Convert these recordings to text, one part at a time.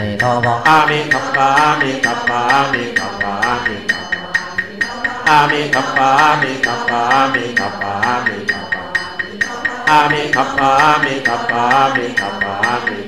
มิโตโมอามิคัปปามิคัปปามิคัปปามิคัปปาอามิคัปปามิคัปปามิคัปปามิคัปปาอามิคัปปามิคัปปามิคัปปามิ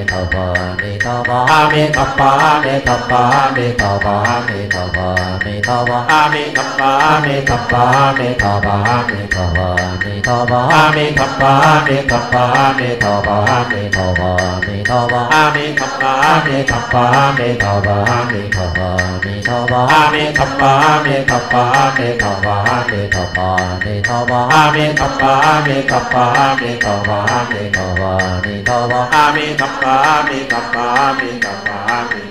ni tho pho ni tho pho a ni tho pho a ni tho pho a ni tho pho a ni tho pho ni tho pho a ni tho pho a ni tho pho a ni tho pho a ni tho pho ni tho pho a ni tho pho a ni tho pho a ni tho pho a ni tho pho ni tho pho a ni tho pho a ni tho pho a ni tho pho a ni tho pho ni tho pho a ni tho pho ni tho pho ni tho pho ni tho pho ni tho pho ni tho pho ni tho pho ni tho pho ni tho pho ni tho pho ni tho pho Kapami, Kapami, Kapami.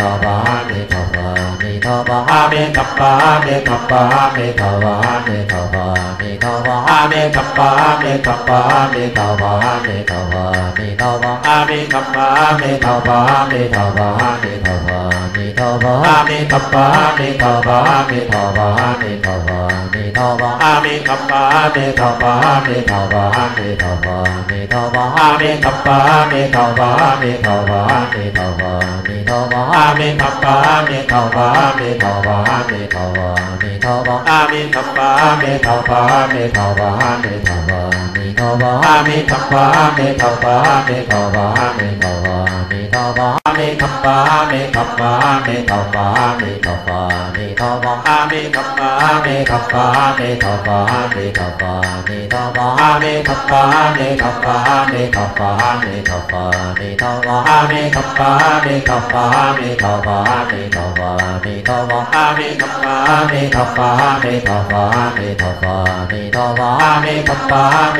Tava bá ni มิทวะอามิกัปปะอามิกัปปะอามิทวะอามิทวะอามิทวะอามิกัปปะอามิกัปปะอามิทวะอามิทวะอามิทวะอามิกัปปะอามิทวะอามิทวะอามิทวะอามิทวะอามิกัปปะอามิทวะอามิทวะอามิทวะอามิทวะอามิกัปปามิทวามิทวามิทวามิทวามิกัปปะอามิทวามิทวามิทวามิทวามิกัปปามิทวะอามิทาวะอามิทาวะอามิทาวะอามิทาวะอามทาวะอมทาวะอมทาวะ mi tho bo a mi tham bo a mi tho bo a mi tho bo a mi tho bo a mi tho bo a mi tham bo a mi tham bo a mi tho bo a mi tho bo a mi tho bo a mi tham bo a mi tham bo a mi tho bo a mi tho bo a mi tho bo a mi tham bo a mi tham bo a mi tho bo a mi tho bo a mi tho bo a mi tham bo a mi tho bo a mi tho bo a mi tho bo a mi tho bo a mi tham bo a mi tho bo a mi tho bo a mi tho bo a mi tho bo a mi tham bo a mi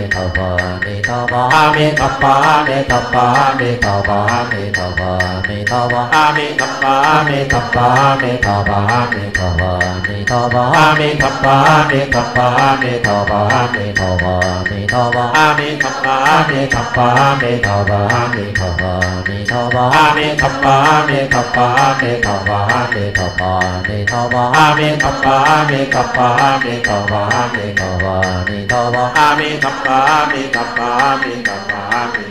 ni phật a ni đà phật a di đà phật a di đà phật a ni đà phật a di đà phật a di đà phật a ni đà phật a di đà phật a di đà phật a ni đà phật a di đà phật a di đà phật a ni đà phật a di đà phật a di đà phật a ni đà phật a di đà phật a di đà phật a ni đà phật a di đà phật a di đà phật a ni đà phật a di đà phật a di đà phật a ni đà phật a di đà phật a di đà phật a ni đà phật a di đà phật a di đà phật a ni đà phật a di đà pa mi ga pa mi ga pa mi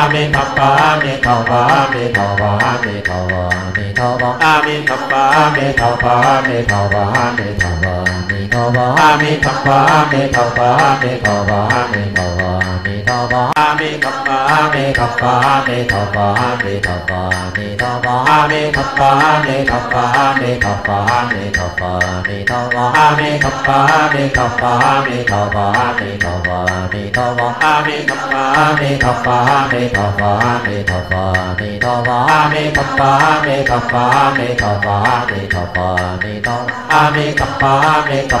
phật a di đà phật a mi đà phật a di đà phật a di đà phật a mi đà phật a di đà phật a di đà phật a mi phật a tho bồ a mi phật bồ a mi phật bồ a mi phật bồ a mi phật bồ a mi tho bồ a mi phật bồ a mi phật bồ a mi phật bồ a mi phật bồ a mi tho bồ a mi phật bồ a mi phật bồ a mi phật bồ a mi phật bồ a mi tho bồ a mi phật bồ a mi phật bồ a mi phật bồ a mi phật bồ a mi tho bồ a mi phật bồ a mi phật bồ a mi phật bồ a mi phật bồ a mi tho bồ a mi phật bồ a mi phật bồ a mi phật bồ a mi tho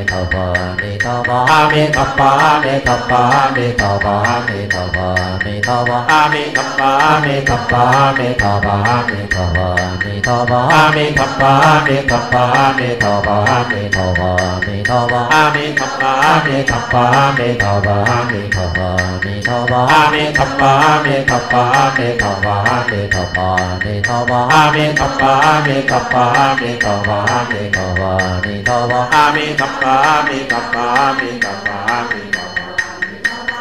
ni tho pho ni tho pho a ni tho pho a ni tho pho a ni tho pho a ni tho pho ni tho pho a ni tho pho a ni tho pho a ni tho pho a ni tho pho ni tho pho a ni tho pho a ni tho pho a ni tho pho a ni tho pho ni tho pho a ni tho pho a ni tho pho a ni tho pho a ni tho pho ni tho pho a ni tho pho a ni tho pho a ni tho pho a ni tho pho ni tho pho a ni tho pho a ni tho pho a ni tho pho a ni tho pho ni tho pho a ni tho pho Kappa, Mi Kappa, Mi Kappa, Mi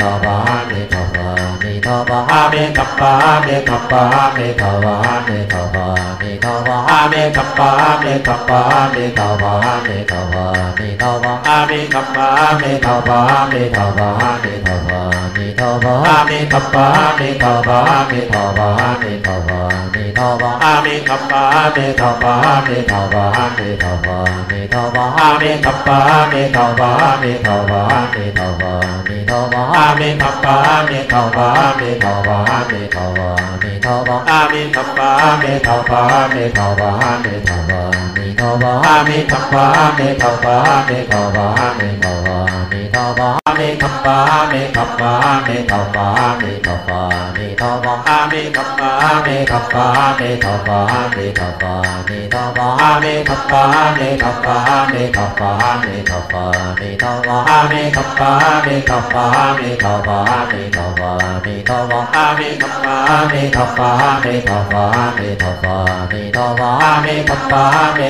Bhagavane Bhava เทวะอมิกัปปาอามิกัปปาอามิเทวาอามิเทวาอามิเทวาอามิกัปปาอามิกัปปาอามิเทวาอามิเทวะอามิเวะอมิกัปปาอามิเทวะอามิเวะอมิเทวะอามิเวะอมิกัปปาอามิเทวะอามิเวะอมิเทวะอามิเวะอมิกัปปาอามิเทวะอามิเวะอมิเทวะอามิเวะอมิกัปปาอามิเทวะอามิเวะอมิเทวะอามิเวะอมิกัปปาอามิเทวามิทาวามิทาวามิทาวามิทาวามิทาวามิทาวามิทาวา mi tho bo mi tham bo mi tho bo mi tho bo mi tho bo mi tho bo mi tham bo mi tham bo mi tho bo mi tho bo mi tho bo mi tham bo mi tham bo mi tho bo mi tho bo mi tho bo mi tham bo mi tham bo mi tho bo mi tho bo mi tho bo mi tham bo mi tham bo mi tho bo mi tho bo mi tho bo mi tham bo mi tham bo mi tho bo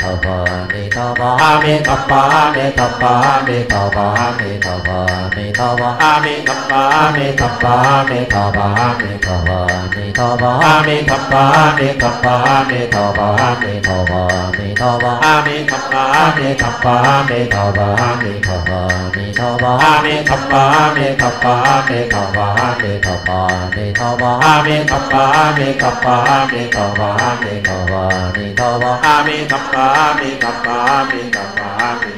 tho pho ni tho pho a ni tho pho a ni tho pho a ni tho pho a ni tho pho ni tho pho a ni tho pho a ni tho pho a ni tho pho a ni tho pho ni tho pho a ni tho pho a ni tho pho a ni tho pho a ni tho pho ni tho pho a ni tho pho a ni tho pho a ni tho pho a ni tho pho ni tho pho a ni tho pho a ni tho pho a ni tho pho a ni tho pho ni tho pho a ni tho pho a ni tho pho a ni tho pho a ni tho pho ni tho pho a ni tho pho pa mi ga pa mi ga pa mi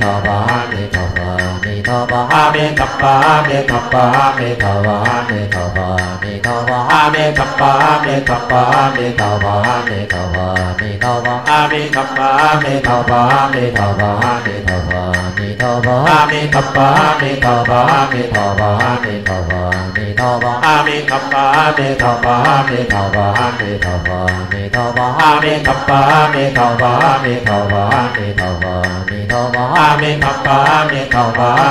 Bhavani Bhavani มิทวะอามิกัปปะอามิกัปปะอามิทวะอามิทวะอามิทวะอามิกัปปะอามิกัปปะอามิทวะอามิทวะอามิทวะอามิกัปปะอามิทวะอามิทวะอามิทวะอามิทวะอามิกัปปะอามิทวะอามิทวะอามิทวะอามิทวะอมกัปปะอมิทวะอมิทวะอมิทวะอมิทวะอมกัปปะอมิทวะอมิทวะอมิทวะอมิทวะอมกัปปะอมิทวะ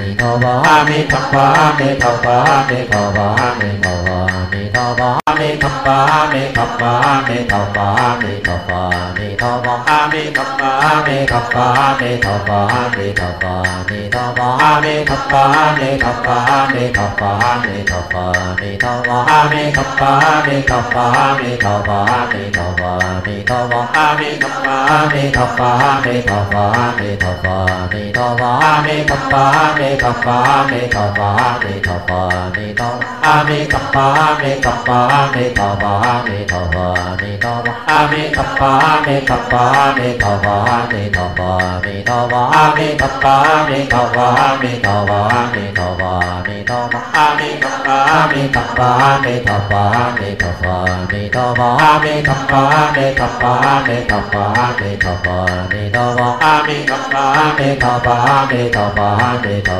mi tho bo a mi tham bo a mi tho bo a mi tho bo a mi tho bo a mi tho bo a mi tham bo a mi tho bo a mi tho bo a mi tho bo a mi tho bo a mi tham bo a mi tho bo a mi tho bo a mi tho bo a mi tho bo a mi tham bo a mi tho bo a mi tho bo a mi tho bo a mi tho bo a mi มิกัปปามิกัปปามิกัปปามิกัปอามิกัปปามิกัปปามิกัปปามิกัปปามิกัปปาอามิกัปปามิกัปปามิกัปปามิกัปปามิกัปปาอามิกัปปามิกัปปามิกัปปามิกัปปามิกัปปาอามิกัปปามิกัปปามิกัปปามิกัปปามิกัปปามิกัปปามิกัปปามิกัปปามิกัปปามิกัปปาอมิกัปปามิกัปปามิกัปปามิกัปปา อะมิโต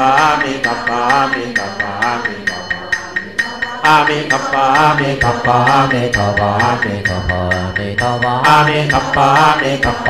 Kapami, kapami, kapami. a di đà phật a di đà phật a di đà phật a di đà phật a di đà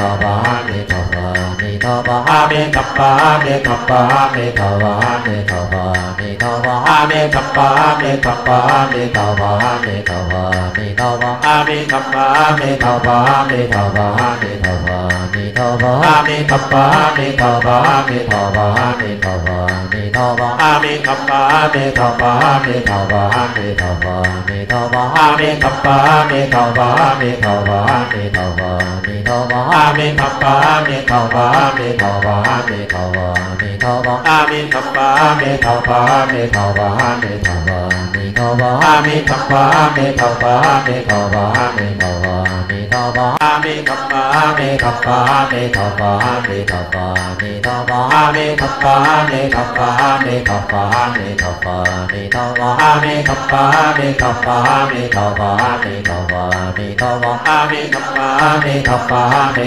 ทวามิทวามิทวามิกัปปามิกัปปามิทวามิทวามิทวามิกัปปามิกัปปามิทวามิทวามิทวามิกัปปามิทวามิทวามิทวามิทวามิกัปปามิทวามิทวามิทวามิทวามิกัปปามิทวามิทวามิทวามิทวามิกัปปามิทวามิทวามิทวามิทวามิทัปปามิทาวามิทาวามิทาวามิทาวาอามิทัปปามิทาวามิทาวามิทาวามิทาวาอามิทัปปามิทาวามิทาวามิทาวามิทาวาอามิทัปปามิทาวามิทาวามิทาวามิทาวาอามิทัปปามิทาวามิทาวามิทาวามิทาวาอามิทัปปามิทาวามิทาวามิทาวามิทาวาอามิทัปปามิทาวามิ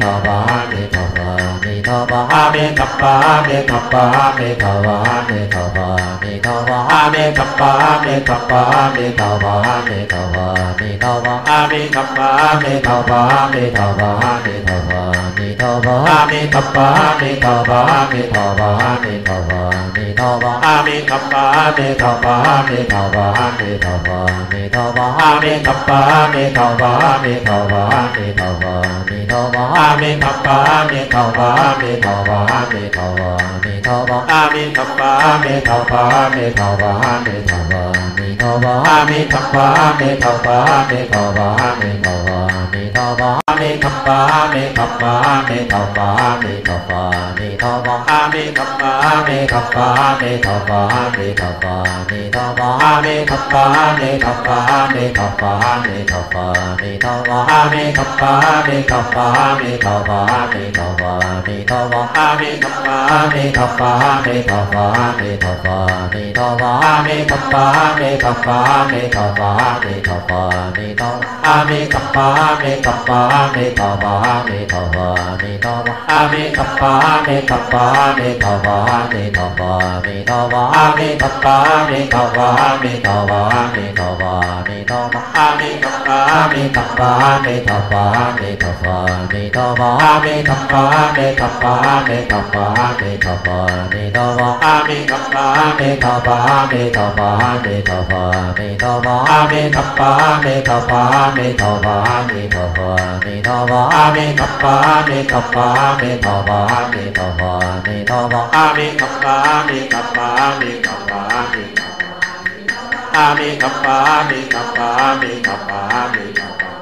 Tava Nitava thờ bà a mi cặp bà a mi cặp bà a mi thờ bà a mi thờ bà a mi thờ bà a mi cặp bà a mi cặp bà a mi thờ bà a mi thờ bà a mi thờ bà a mi cặp bà a mi thờ bà a mi thờ bà a mi thờ bà a mi thờ bà a mi cặp bà a mi thờ bà a mi thờ bà a mi thờ bà a mi thờ bà a mi cặp bà a mi thờ bà a mi thờ bà a mi thờ bà a mi tho ba a mi tho ba mi tho ba mi tho ba mi tho ba mi tho ba mi tho ba tho bồ a mi thập bồ a mi thập bồ a mi thọ bồ a mi thọ bồ a mi thọ bồ a mi thập bồ a mi thập bồ a mi thọ bồ a mi thọ bồ a mi thọ bồ a mi thập bồ a mi thập bồ a mi thọ bồ a mi thọ bồ a mi thọ bồ a mi thập bồ a mi tập phá mê tập phá mê tập phá mê tập a mê tập phá mê tập phá mê tập phá mê tập phá mê tập a mê tập phá mê tập phá mê tập phá mê tập phá mê tập phá a mê tập phá mê tập phá mê tập phá mê tập phá mê tập a mê tập phá mê tập phá mê tập phá mê tập phá mê tập phá a mê tập phá mê tập phá mê tập phá mê tập phá 佛，弥陀佛，阿弥陀佛，阿弥陀佛，阿弥陀佛，阿弥陀佛，弥陀佛，阿弥陀佛，阿弥陀佛，阿弥陀佛，阿弥陀佛，弥陀佛，阿弥陀佛，阿弥陀佛，阿弥陀佛，阿弥陀佛，阿弥陀佛，阿弥陀佛，阿弥陀佛，阿弥陀佛，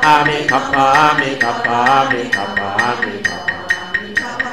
阿弥陀佛，阿弥陀佛，阿弥陀佛，阿弥陀佛。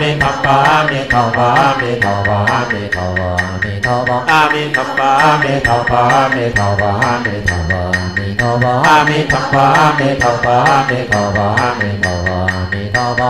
มิคัมปามิทาวามิทาวามิทาวามิทาวาอามิคัมปามิทาวามิทาวามิทาวามิทาวาามิคัมปามิทาวามิทาวามิทาวามิทาวา